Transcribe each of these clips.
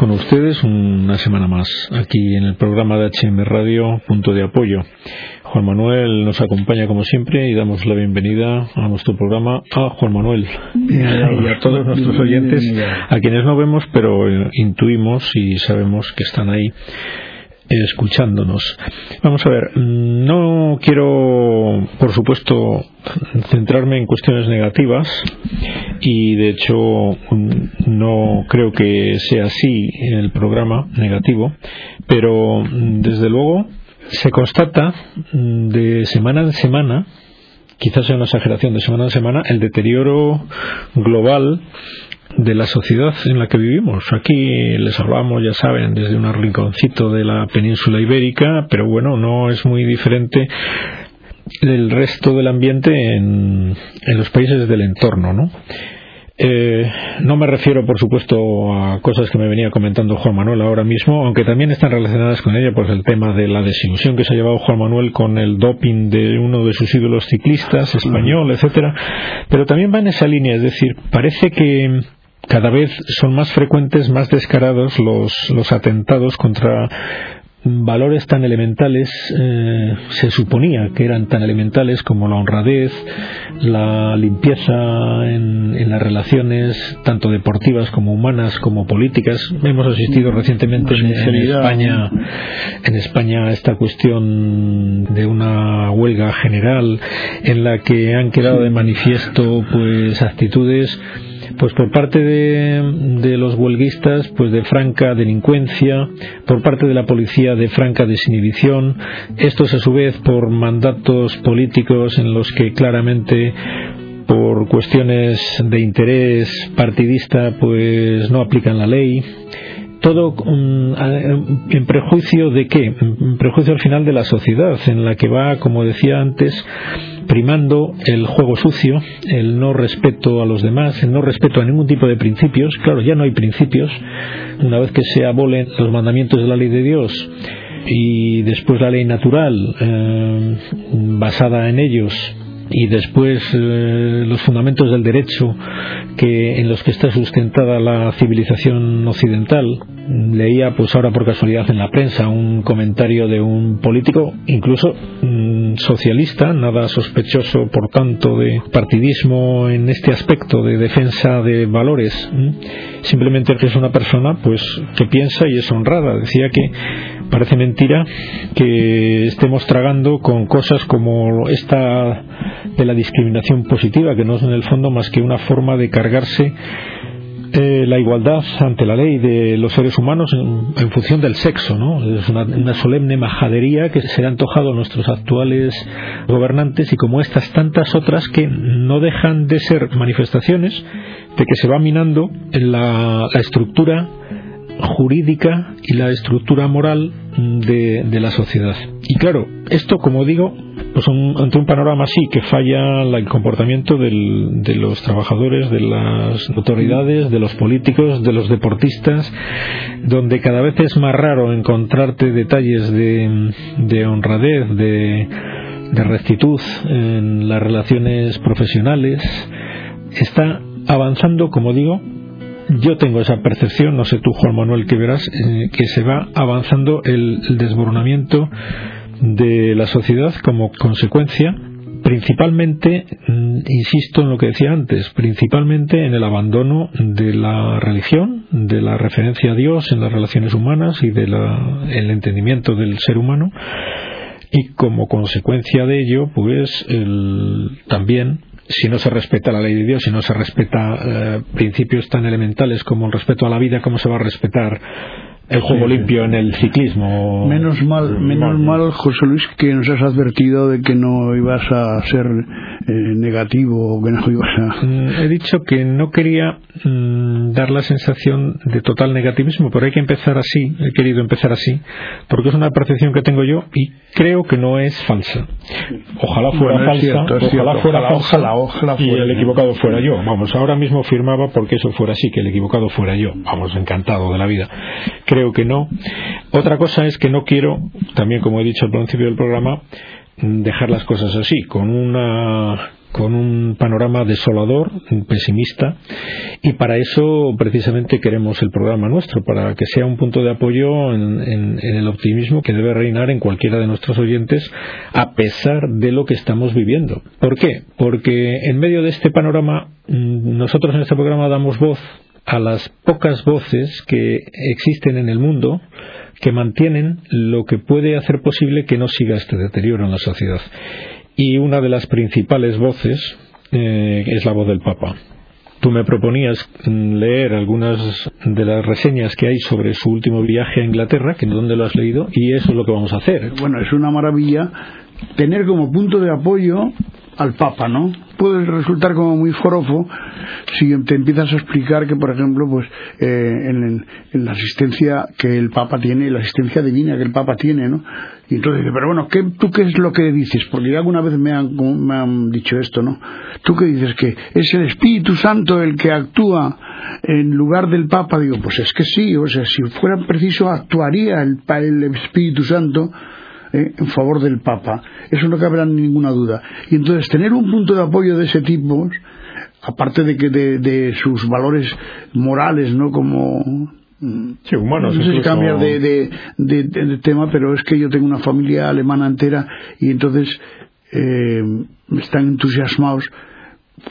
con ustedes una semana más aquí en el programa de HM Radio Punto de Apoyo. Juan Manuel nos acompaña como siempre y damos la bienvenida a nuestro programa a Juan Manuel. Y a todos nuestros oyentes, a quienes no vemos pero intuimos y sabemos que están ahí escuchándonos. Vamos a ver, no quiero, por supuesto, centrarme en cuestiones negativas y de hecho no creo que sea así en el programa negativo, pero desde luego se constata de semana en semana quizás sea una exageración de semana a semana, el deterioro global de la sociedad en la que vivimos. Aquí les hablamos, ya saben, desde un rinconcito de la península ibérica, pero bueno, no es muy diferente del resto del ambiente en, en los países del entorno, ¿no? Eh, no me refiero, por supuesto, a cosas que me venía comentando Juan Manuel ahora mismo, aunque también están relacionadas con ella, pues el tema de la desilusión que se ha llevado Juan Manuel con el doping de uno de sus ídolos ciclistas, español, etcétera. Pero también va en esa línea, es decir, parece que cada vez son más frecuentes, más descarados los, los atentados contra valores tan elementales, eh, se suponía que eran tan elementales como la honradez, la limpieza en, en, las relaciones, tanto deportivas como humanas como políticas. Hemos asistido recientemente en, en, España, en España a esta cuestión de una huelga general en la que han quedado de manifiesto pues actitudes pues por parte de, de, los huelguistas, pues de franca delincuencia, por parte de la policía de franca desinhibición, estos a su vez por mandatos políticos en los que claramente por cuestiones de interés partidista pues no aplican la ley todo en prejuicio de qué? En prejuicio al final de la sociedad, en la que va, como decía antes, primando el juego sucio, el no respeto a los demás, el no respeto a ningún tipo de principios. Claro, ya no hay principios. Una vez que se abolen los mandamientos de la ley de Dios y después la ley natural eh, basada en ellos y después eh, los fundamentos del derecho que en los que está sustentada la civilización occidental. Leía pues ahora por casualidad en la prensa un comentario de un político incluso mm, socialista nada sospechoso por tanto de partidismo en este aspecto de defensa de valores simplemente que es una persona pues que piensa y es honrada. Decía que parece mentira que estemos tragando con cosas como esta de la discriminación positiva que no es en el fondo más que una forma de cargarse eh, la igualdad ante la ley de los seres humanos en, función del sexo, ¿no? Es una, solemne majadería que se ha antojado a nuestros actuales gobernantes y como estas tantas otras que no dejan de ser manifestaciones de que se va minando la, la estructura jurídica y la estructura moral de, la sociedad. Y claro, esto, como digo, pues un, ante un panorama así que falla el comportamiento del, de los trabajadores, de las autoridades, de los políticos, de los deportistas, donde cada vez es más raro encontrarte detalles de, de honradez, de, de rectitud en las relaciones profesionales, está avanzando, como digo, yo tengo esa percepción, no sé tú Juan Manuel que verás, eh, que se va avanzando el, el de la sociedad como consecuencia principalmente, mm, insisto en lo que decía antes, principalmente en el abandono de la religión, de la referencia a Dios en las relaciones humanas y del entendimiento del ser humano, y como consecuencia de ello, pues el, también si no se respeta la ley de Dios, si no se respeta eh, principios tan elementales como el respeto a la vida, ¿cómo se va a respetar el juego sí, limpio en el ciclismo. Menos mal, menos mal, José Luis, que nos has advertido de que no ibas a ser eh, negativo o que no ibas a. Mm, he dicho que no quería mm, dar la sensación de total negativismo, pero hay que empezar así, he querido empezar así, porque es una percepción que tengo yo y creo que no es falsa. Ojalá fuera Bueno, falsa, cierto, ojalá cierto. fuera Ojalá, falsa ojalá, ojalá y fuera. el equivocado fuera yo. Vamos, ahora mismo firmaba porque eso fuera así, que el equivocado fuera yo. Vamos, encantado de la vida. Creo que no. Otra cosa es que no quiero, también como he dicho al principio del programa, dejar las cosas así, con una con un panorama desolador, pesimista, y para eso precisamente queremos el programa nuestro, para que sea un punto de apoyo en, el optimismo que debe reinar en cualquiera de nuestros oyentes, a pesar de lo que estamos viviendo. ¿Por qué? Porque en medio de este panorama, mm, nosotros en este programa damos voz a las pocas voces que existen en el mundo que mantienen lo que puede hacer posible que no siga este deterioro en la sociedad y una de las principales voces eh, es la voz del Papa. Tú me proponías mm, leer algunas de las reseñas que hay sobre su último viaje a Inglaterra, que dónde lo has leído, y eso es lo que vamos a hacer. Bueno, es una maravilla tener como punto de apoyo al Papa, ¿no? Puede resultar como muy forofo si te empiezas a explicar que, por ejemplo, pues eh, en, la asistencia que el Papa tiene, la asistencia divina que el Papa tiene, ¿no? Y entonces, pero bueno, ¿qué, ¿tú qué es lo que dices? Porque alguna vez me han, me han dicho esto, ¿no? ¿Tú qué dices? Que es el Espíritu Santo el que actúa en lugar del Papa. Digo, pues es que sí, o sea, si fuera preciso, actuaría el, el Espíritu Santo ¿eh? en favor del Papa. Eso no cabe ninguna duda. Y entonces tener un punto de apoyo de ese tipo, aparte de que de, sus valores morales, ¿no? Como Sí, humanos. No sé si cambiar de, de, tema, pero es que yo tengo una familia alemana entera y entonces eh, están entusiasmados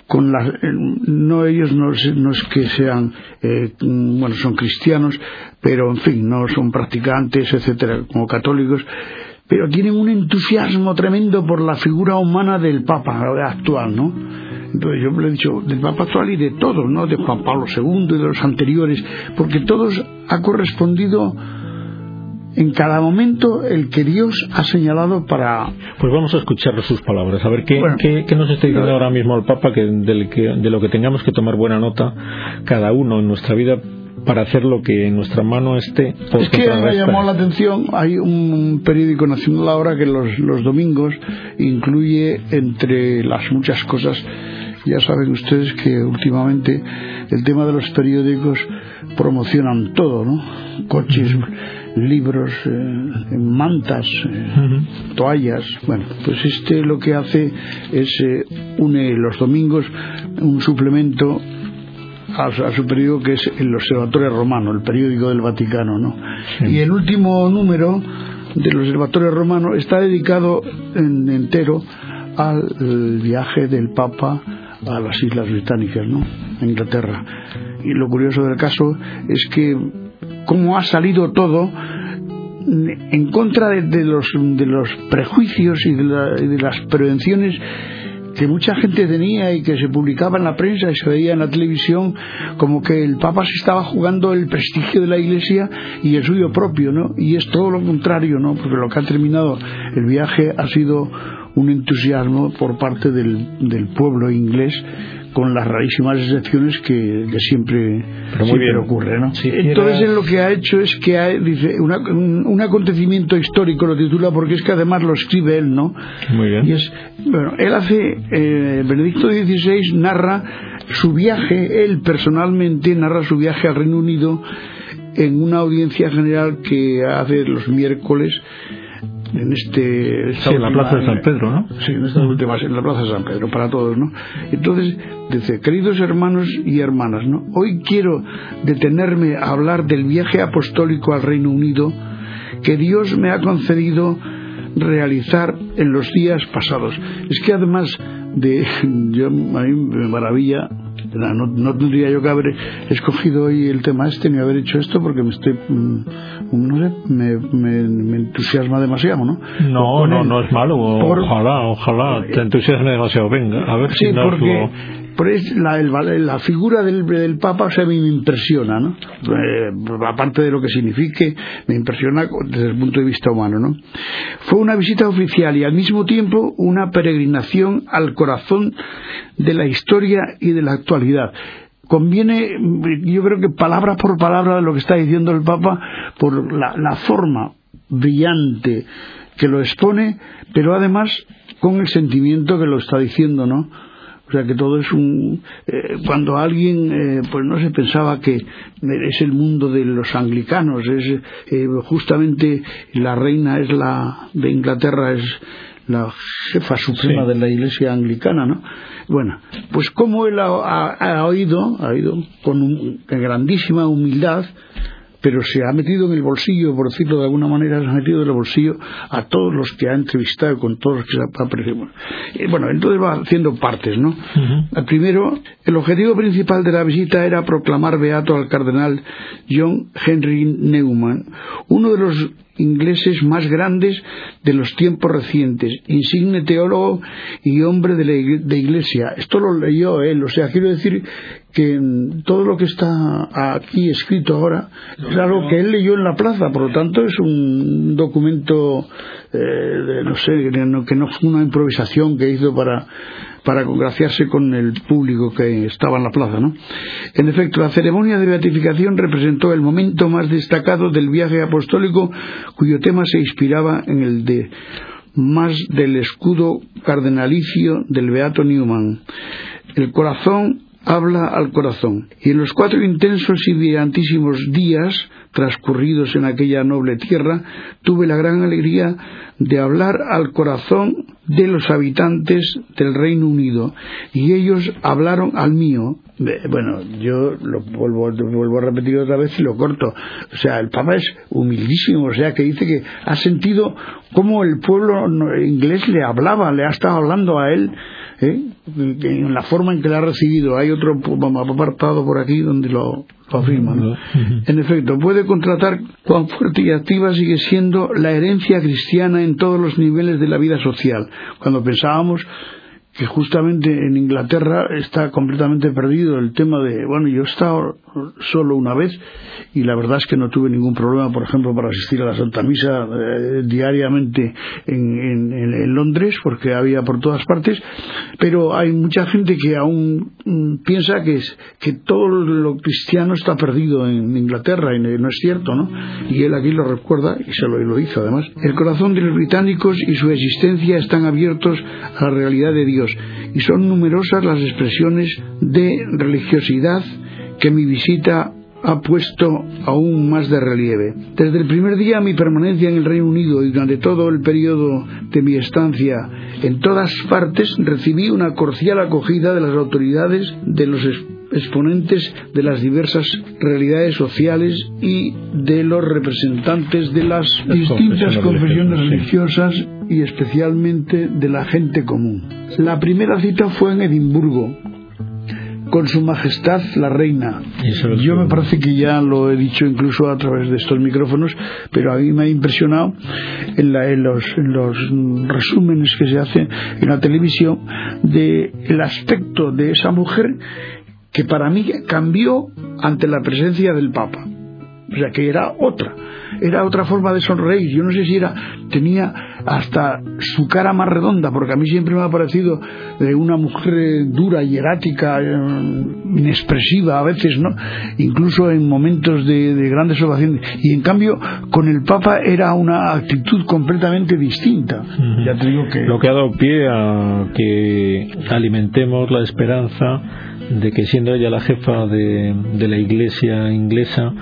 con las no ellos no, no es que sean eh, bueno son cristianos pero en fin no son practicantes etcétera como católicos pero tienen un entusiasmo tremendo por la figura humana del Papa actual, ¿no? Entonces yo le he dicho del Papa actual y de todos, ¿no? De Juan Pablo II y de los anteriores, porque todos ha correspondido en cada momento el que Dios ha señalado para... Pues vamos a escuchar sus palabras, a ver qué, qué, nos está diciendo ahora mismo el Papa, que, de lo que tengamos que tomar buena nota cada uno en nuestra vida para hacer lo que en nuestra mano esté. Es que me llamó la atención, hay un periódico nacional ahora que los, los domingos incluye entre las muchas cosas, ya saben ustedes que últimamente el tema de los periódicos promocionan todo, ¿no? Coches, libros, eh, mantas, eh, toallas. Bueno, pues este lo que hace es eh, une los domingos un suplemento a, su periódico que es el Observatorio Romano, el periódico del Vaticano, ¿no? Y el último número del Observatorio Romano está dedicado en, entero al viaje del Papa a las Islas Británicas, ¿no? A Inglaterra. Y lo curioso del caso es que cómo ha salido todo en contra de, los, de los prejuicios y de las prevenciones que mucha gente tenía y que se publicaba en la prensa y se veía en la televisión como que el Papa se estaba jugando el prestigio de la Iglesia y el suyo propio, ¿no? Y es todo lo contrario, ¿no? Porque lo que ha terminado el viaje ha sido un entusiasmo por parte del, del pueblo inglés con las rarísimas excepciones que, siempre, ocurre. ¿no? Entonces él lo que ha hecho es que ha, dice un, acontecimiento histórico lo titula porque es que además lo escribe él, ¿no? Muy bien. Y es, bueno, él hace, eh, Benedicto XVI narra su viaje, él personalmente narra su viaje al Reino Unido en una audiencia general que hace los miércoles en este en la plaza de San Pedro, ¿no? Sí, en estas últimas, en la plaza de San Pedro, para todos, ¿no? Entonces, dice, queridos hermanos y hermanas, ¿no? Hoy quiero detenerme a hablar del viaje apostólico al Reino Unido que Dios me ha concedido realizar en los días pasados. Es que además de, yo, a mí me maravilla no, tendría yo que haber escogido hoy el tema este ni haber hecho esto porque me estoy mm, no sé me, me, entusiasma demasiado no no no no es malo ojalá ojalá te entusiasme demasiado. Venga a ver si no porque la, la figura del, Papa o a mí me impresiona, ¿no? Eh, aparte de lo que signifique, me impresiona desde el punto de vista humano, ¿no? Fue una visita oficial y al mismo tiempo una peregrinación al corazón de la historia y de la actualidad conviene, yo creo que palabra por palabra lo que está diciendo el Papa, por la, forma brillante que lo expone, pero además con el sentimiento que lo está diciendo, ¿no? O sea que todo es un. Eh, cuando alguien, eh, pues no se pensaba que es el mundo de los anglicanos, es eh, justamente la reina es la de Inglaterra es la jefa suprema de la Iglesia anglicana, ¿no? Bueno, pues como él ha, oído, ha oído con grandísima humildad pero se ha metido en el bolsillo, por decirlo de alguna manera, se ha metido en el bolsillo a todos los que ha entrevistado, con todos los que se ha aparecido. Bueno, entonces va haciendo partes, ¿no? Primero, el objetivo principal de la visita era proclamar beato al cardenal John Henry Newman, uno de los ingleses más grandes de los tiempos recientes, insigne teólogo y hombre de, la iglesia. Esto lo leyó él, o sea, quiero decir que todo lo que está aquí escrito ahora es algo que él leyó en la plaza, por lo tanto es un documento, eh, no sé, que no, que no fue una improvisación que hizo para para congraciarse con el público que estaba en la plaza. ¿no? En efecto, la ceremonia de beatificación representó el momento más destacado del viaje apostólico cuyo tema se inspiraba en el de más del escudo cardenalicio del Beato Newman. El corazón habla al corazón. Y en los cuatro intensos y brillantísimos días transcurridos en aquella noble tierra, tuve la gran alegría de hablar al corazón de los habitantes del Reino Unido y ellos hablaron al mío. Bueno, yo lo vuelvo, vuelvo a repetir otra vez y lo corto. O sea, el Papa es humildísimo, o sea, que dice que ha sentido cómo el pueblo inglés le hablaba, le ha estado hablando a él ¿eh? en la forma en que la ha recibido. Hay otro apartado por aquí donde lo, afirma. En efecto, puede contratar cuán fuerte y activa sigue siendo la herencia cristiana en todos los niveles de la vida social. Cuando pensábamos que justamente en Inglaterra está completamente perdido el tema de, bueno, yo he estado solo una vez y la verdad es que no tuve ningún problema, por ejemplo, para asistir a la Santa Misa eh, diariamente en, en, Londres, porque había por todas partes, pero hay mucha gente que aún mm, piensa que, es, que todo lo cristiano está perdido en Inglaterra y no es cierto, ¿no? Y él aquí lo recuerda y se lo, lo hizo además. El corazón de los británicos y su existencia están abiertos a la realidad de Dios y son numerosas las expresiones de religiosidad que mi visita ha puesto aún más de relieve. Desde el primer día de mi permanencia en el Reino Unido y durante todo el periodo de mi estancia en todas partes recibí una cordial acogida de las autoridades, de los exponentes de las diversas realidades sociales y de los representantes de las distintas confesiones religiosas y especialmente de la gente común. La primera cita fue en Edimburgo, con su majestad la reina. Yo me parece que ya lo he dicho incluso a través de estos micrófonos, pero a mí me ha impresionado en, los, resúmenes que se hacen en la televisión de el aspecto de esa mujer que para mí cambió ante la presencia del Papa. O sea, que era otra, era otra forma de sonreír. Yo no sé si era, tenía hasta su cara más redonda, porque a mí siempre me ha parecido de una mujer dura y erática, eh, inexpresiva a veces, ¿no? Incluso en momentos de, grandes ovaciones. Y en cambio, con el Papa era una actitud completamente distinta. Ya te digo que. Lo que ha dado pie a que alimentemos la esperanza de que siendo ella la jefa de, de la iglesia inglesa,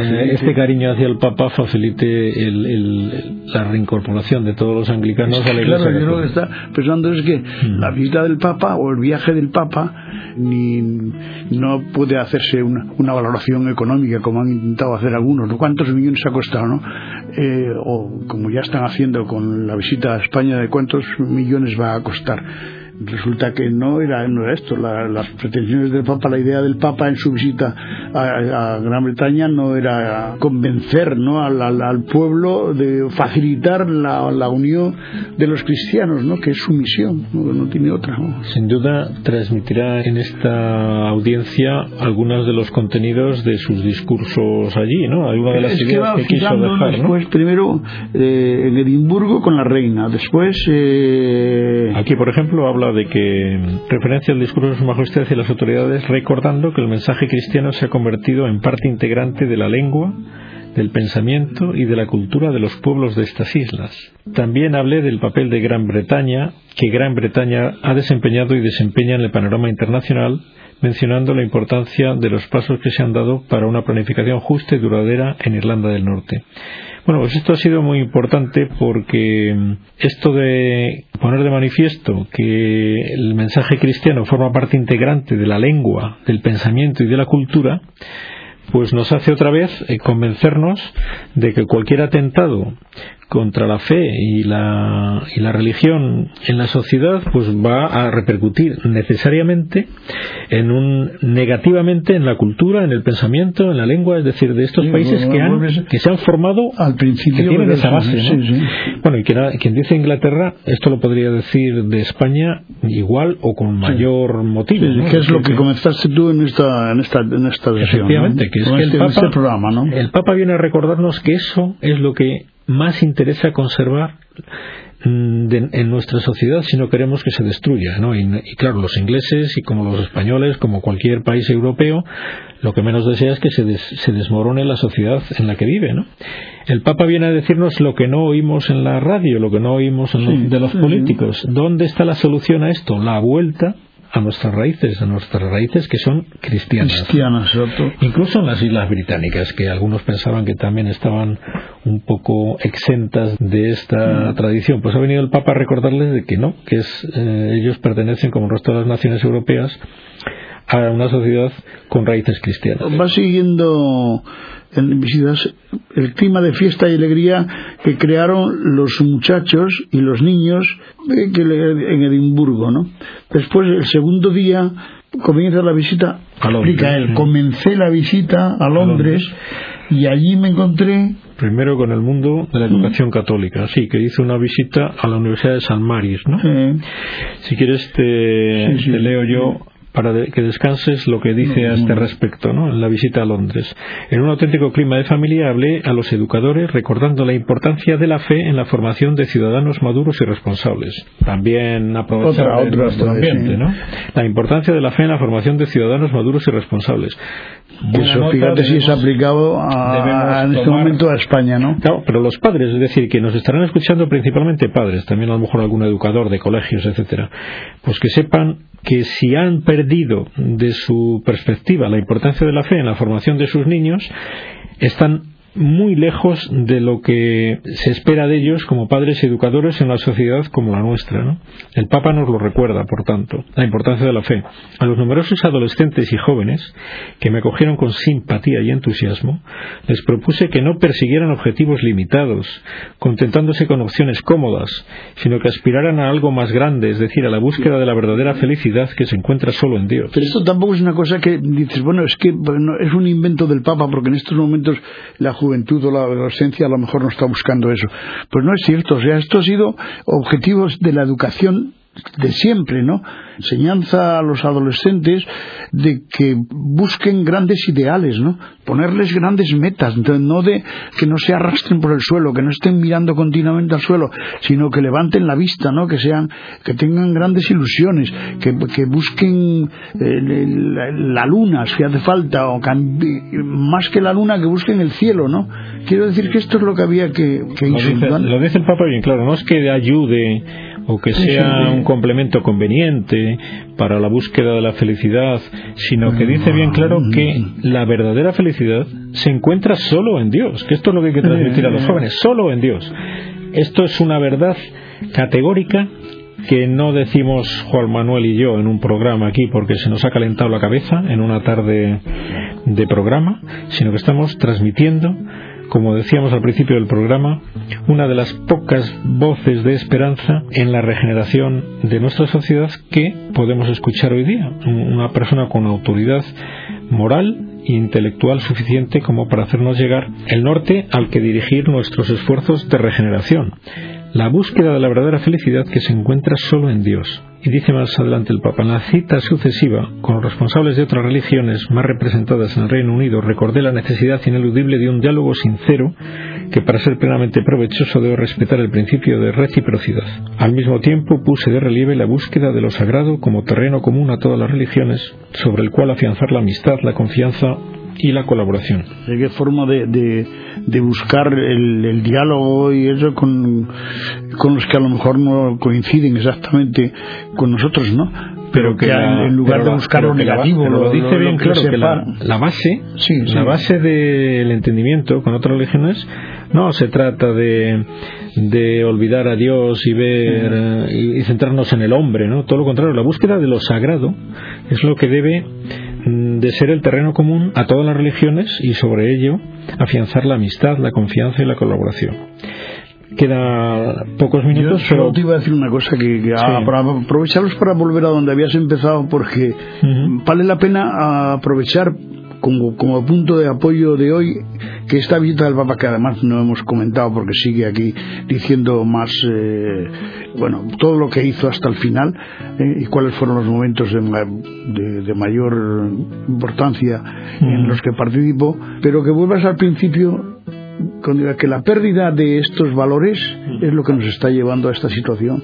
eh, este cariño hacia el Papa facilite el, la reincorporación de todos los anglicanos a la iglesia. Claro, yo lo que está pensando es que mm. la visita del Papa o el viaje del Papa ni, no puede hacerse una, una valoración económica como han intentado hacer algunos. ¿no? ¿Cuántos millones ha costado? ¿no? Eh, o como ya están haciendo con la visita a España, ¿de cuántos millones va a costar? Resulta que no era, no era esto. las pretensiones del Papa, la idea del Papa en su visita a, Gran Bretaña no era convencer ¿no? al, pueblo de facilitar la, unión de los cristianos, ¿no? que es su misión, no, tiene otra. Sin duda transmitirá en esta audiencia algunos de los contenidos de sus discursos allí, ¿no? Alguna de las ideas que, quiso dejar. Después, primero eh, en Edimburgo con la reina, después. Eh... Aquí, por ejemplo, habla de que referencia al discurso de su majestad y las autoridades recordando que el mensaje cristiano se ha convertido en parte integrante de la lengua, del pensamiento y de la cultura de los pueblos de estas islas. También hablé del papel de Gran Bretaña, que Gran Bretaña ha desempeñado y desempeña en el panorama internacional, mencionando la importancia de los pasos que se han dado para una planificación justa y duradera en Irlanda del Norte. Bueno, pues esto ha sido muy importante porque mm, esto de poner de manifiesto que el mensaje cristiano forma parte integrante de la lengua, del pensamiento y de la cultura, pues nos hace otra vez eh, convencernos de que cualquier atentado contra la fe y la, y la religión en la sociedad pues va a repercutir necesariamente en un negativamente en la cultura en el pensamiento en la lengua es decir de estos países que, han, que se han formado al principio que tienen esa base bueno y quien, dice Inglaterra esto lo podría decir de España igual o con mayor motivo que es lo que, comenzaste tú en esta en esta en esta efectivamente que es que el, este, Papa, este programa, ¿no? el Papa viene a recordarnos que eso es lo que más interesa conservar mm, en nuestra sociedad si no queremos que se destruya. ¿no? Y, claro, los ingleses y como los españoles, como cualquier país europeo, lo que menos desea es que se, se desmorone la sociedad en la que vive. ¿no? El Papa viene a decirnos lo que no oímos en la radio, lo que no oímos de los políticos. ¿Dónde está la solución a esto? La vuelta a nuestras raíces, a nuestras raíces que son cristianas. Cristianas, Incluso en las Islas Británicas, que algunos pensaban que también estaban un poco exentas de esta mm. tradición. Pues ha venido el Papa a recordarles de que no, que es, eh, ellos pertenecen, como el resto de las naciones europeas, a una sociedad con raíces cristianas. Va siguiendo en visitas el clima de fiesta y alegría que crearon los muchachos y los niños en Edimburgo, ¿no? Después, el segundo día, comienza la visita, explica él, comencé la visita a Londres, y allí me encontré primero con el mundo de la educación católica, sí, que hizo una visita a la Universidad de San Maris, ¿no? Si quieres te, te leo yo para que descanses lo que dice a este respecto ¿no? en la visita a Londres. En un auténtico clima de familia hablé a los educadores recordando la importancia de la fe en la formación de ciudadanos maduros y responsables. También aprovechar nuestro ambiente, ¿no? La importancia de la fe en la formación de ciudadanos maduros y responsables. Eso, fíjate si es aplicado a, en este momento a España, ¿no? Claro, pero los padres, es decir, que nos estarán escuchando principalmente padres, también a lo mejor algún educador de colegios, etcétera, pues que sepan que si han perdido de su perspectiva la importancia de la fe en la formación de sus niños, están muy lejos de lo que se espera de ellos como padres educadores en una sociedad como la nuestra. ¿no? El Papa nos lo recuerda, por tanto, la importancia de la fe. A los numerosos adolescentes y jóvenes que me acogieron con simpatía y entusiasmo, les propuse que no persiguieran objetivos limitados, contentándose con opciones cómodas, sino que aspiraran a algo más grande, es decir, a la búsqueda de la verdadera felicidad que se encuentra solo en Dios. Pero esto tampoco es una cosa que dices, bueno, es que es un invento del Papa, porque en estos momentos la juventud o la adolescencia a lo mejor no está buscando eso. Pues no es cierto, o sea, esto ha sido objetivos de la educación de siempre, ¿no? Enseñanza a los adolescentes de que busquen grandes ideales, ¿no? Ponerles grandes metas, entonces no de que no se arrastren por el suelo, que no estén mirando continuamente al suelo, sino que levanten la vista, ¿no? Que sean, que tengan grandes ilusiones, que, busquen eh, la, luna si hace falta, o más que la luna que busquen el cielo, ¿no? Quiero decir que esto es lo que había que, que lo dice, lo dice el Papa bien claro, no es que ayude o que sea un complemento conveniente para la búsqueda de la felicidad, sino que dice bien claro que la verdadera felicidad se encuentra solo en Dios, que esto es lo que hay que transmitir a los jóvenes, solo en Dios. Esto es una verdad categórica que no decimos Juan Manuel y yo en un programa aquí porque se nos ha calentado la cabeza en una tarde de programa, sino que estamos transmitiendo como decíamos al principio del programa, una de las pocas voces de esperanza en la regeneración de nuestra sociedad que podemos escuchar hoy día. Una persona con autoridad moral e intelectual suficiente como para hacernos llegar el norte al que dirigir nuestros esfuerzos de regeneración. La búsqueda de la verdadera felicidad que se encuentra solo en Dios. Y dice más adelante el Papa, en la cita sucesiva con los responsables de otras religiones más representadas en el Reino Unido, recordé la necesidad ineludible de un diálogo sincero que para ser plenamente provechoso debe respetar el principio de reciprocidad. Al mismo tiempo puse de relieve la búsqueda de lo sagrado como terreno común a todas las religiones, sobre el cual afianzar la amistad, la confianza y la colaboración. ¿De qué forma de, de, buscar el, diálogo y eso con, con los que a lo mejor no coinciden exactamente con nosotros, ¿no? pero que en lugar de buscar lo negativo lo, dice bien claro que la, base la base del entendimiento con otras religiones No se trata de, de olvidar a Dios y ver y centrarnos en el hombre, ¿no? Todo lo contrario, la búsqueda de lo sagrado es lo que debe de ser el terreno común a todas las religiones y sobre ello afianzar la amistad, la confianza y la colaboración queda pocos minutos. Yo solo te iba a decir una cosa que, que para aprovecharlos para volver a donde habías empezado, porque vale la pena aprovechar como, como punto de apoyo de hoy que esta visita del Papa, que además no hemos comentado porque sigue aquí diciendo más, eh, bueno, todo lo que hizo hasta el final eh, y cuáles fueron los momentos de, de, mayor importancia en los que participó, pero que vuelvas al principio con que la pérdida de estos valores es lo que nos está llevando a esta situación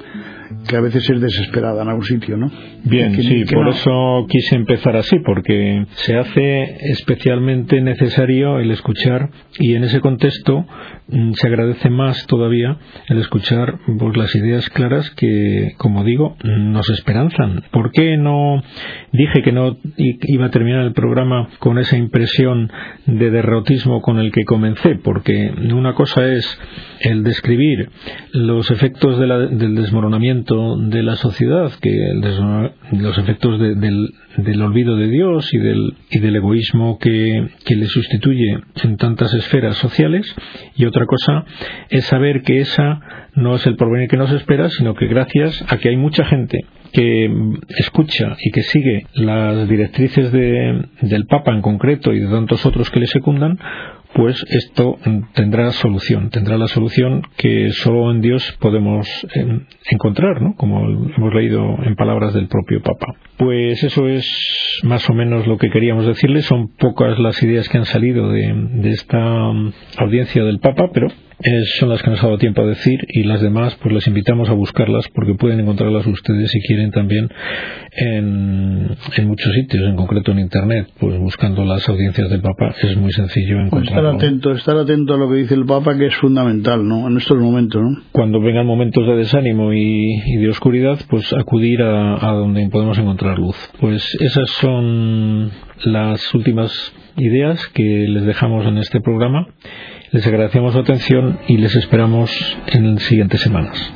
que a veces es desesperada en algún sitio, ¿no? Bien, sí, por eso quise empezar así, porque se hace especialmente necesario el escuchar y en ese contexto mm, se agradece más todavía el escuchar pues, las ideas claras que, como digo, nos esperanzan. ¿Por qué no dije que no iba a terminar el programa con esa impresión de derrotismo con el que comencé? Porque una cosa es el describir los efectos del desmoronamiento de la sociedad, que los efectos del, olvido de Dios y del, y del egoísmo que, le sustituye en tantas esferas sociales, y otra cosa es saber que esa no es el porvenir que nos espera, sino que gracias a que hay mucha gente que escucha y que sigue las directrices del Papa en concreto y de tantos otros que le secundan, pues esto tendrá solución, tendrá la solución que solo en Dios podemos em, encontrar, ¿no? Como hemos leído en palabras del propio Papa. Pues eso es más o menos lo que queríamos decirles. Son pocas las ideas que han salido de, de esta um, audiencia del Papa, pero son las que nos ha dado tiempo a decir y las demás pues les invitamos a buscarlas porque pueden encontrarlas ustedes si quieren también en, en muchos sitios, en concreto en internet, pues buscando las audiencias del Papa es muy sencillo pues encontrarlo. estar atento, estar atento a lo que dice el Papa que es fundamental, ¿no? En estos momentos, ¿no? Cuando vengan momentos de desánimo y, de oscuridad, pues acudir a, a donde podemos encontrar luz. Pues esas son las últimas ideas que les dejamos en este programa les agradecemos su atención y les esperamos en siguientes semanas.